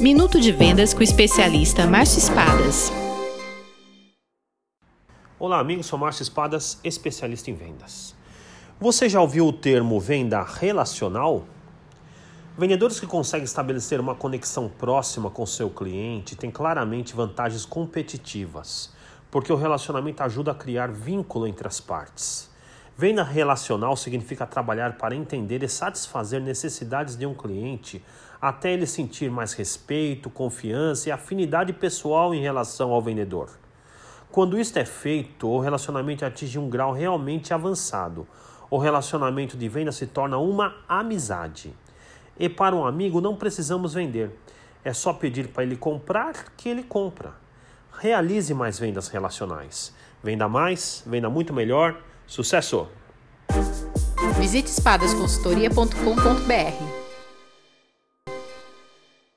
Minuto de Vendas com o especialista Márcio Espadas. Olá, amigos, sou Márcio Espadas, especialista em vendas. Você já ouviu o termo venda relacional? Vendedores que conseguem estabelecer uma conexão próxima com seu cliente têm claramente vantagens competitivas, porque o relacionamento ajuda a criar vínculo entre as partes. Venda relacional significa trabalhar para entender e satisfazer necessidades de um cliente até ele sentir mais respeito, confiança e afinidade pessoal em relação ao vendedor. Quando isto é feito, o relacionamento atinge um grau realmente avançado. O relacionamento de venda se torna uma amizade. E para um amigo não precisamos vender. É só pedir para ele comprar que ele compra. Realize mais vendas relacionais. Venda mais, venda muito melhor Sucesso! Visite espadasconsultoria.com.br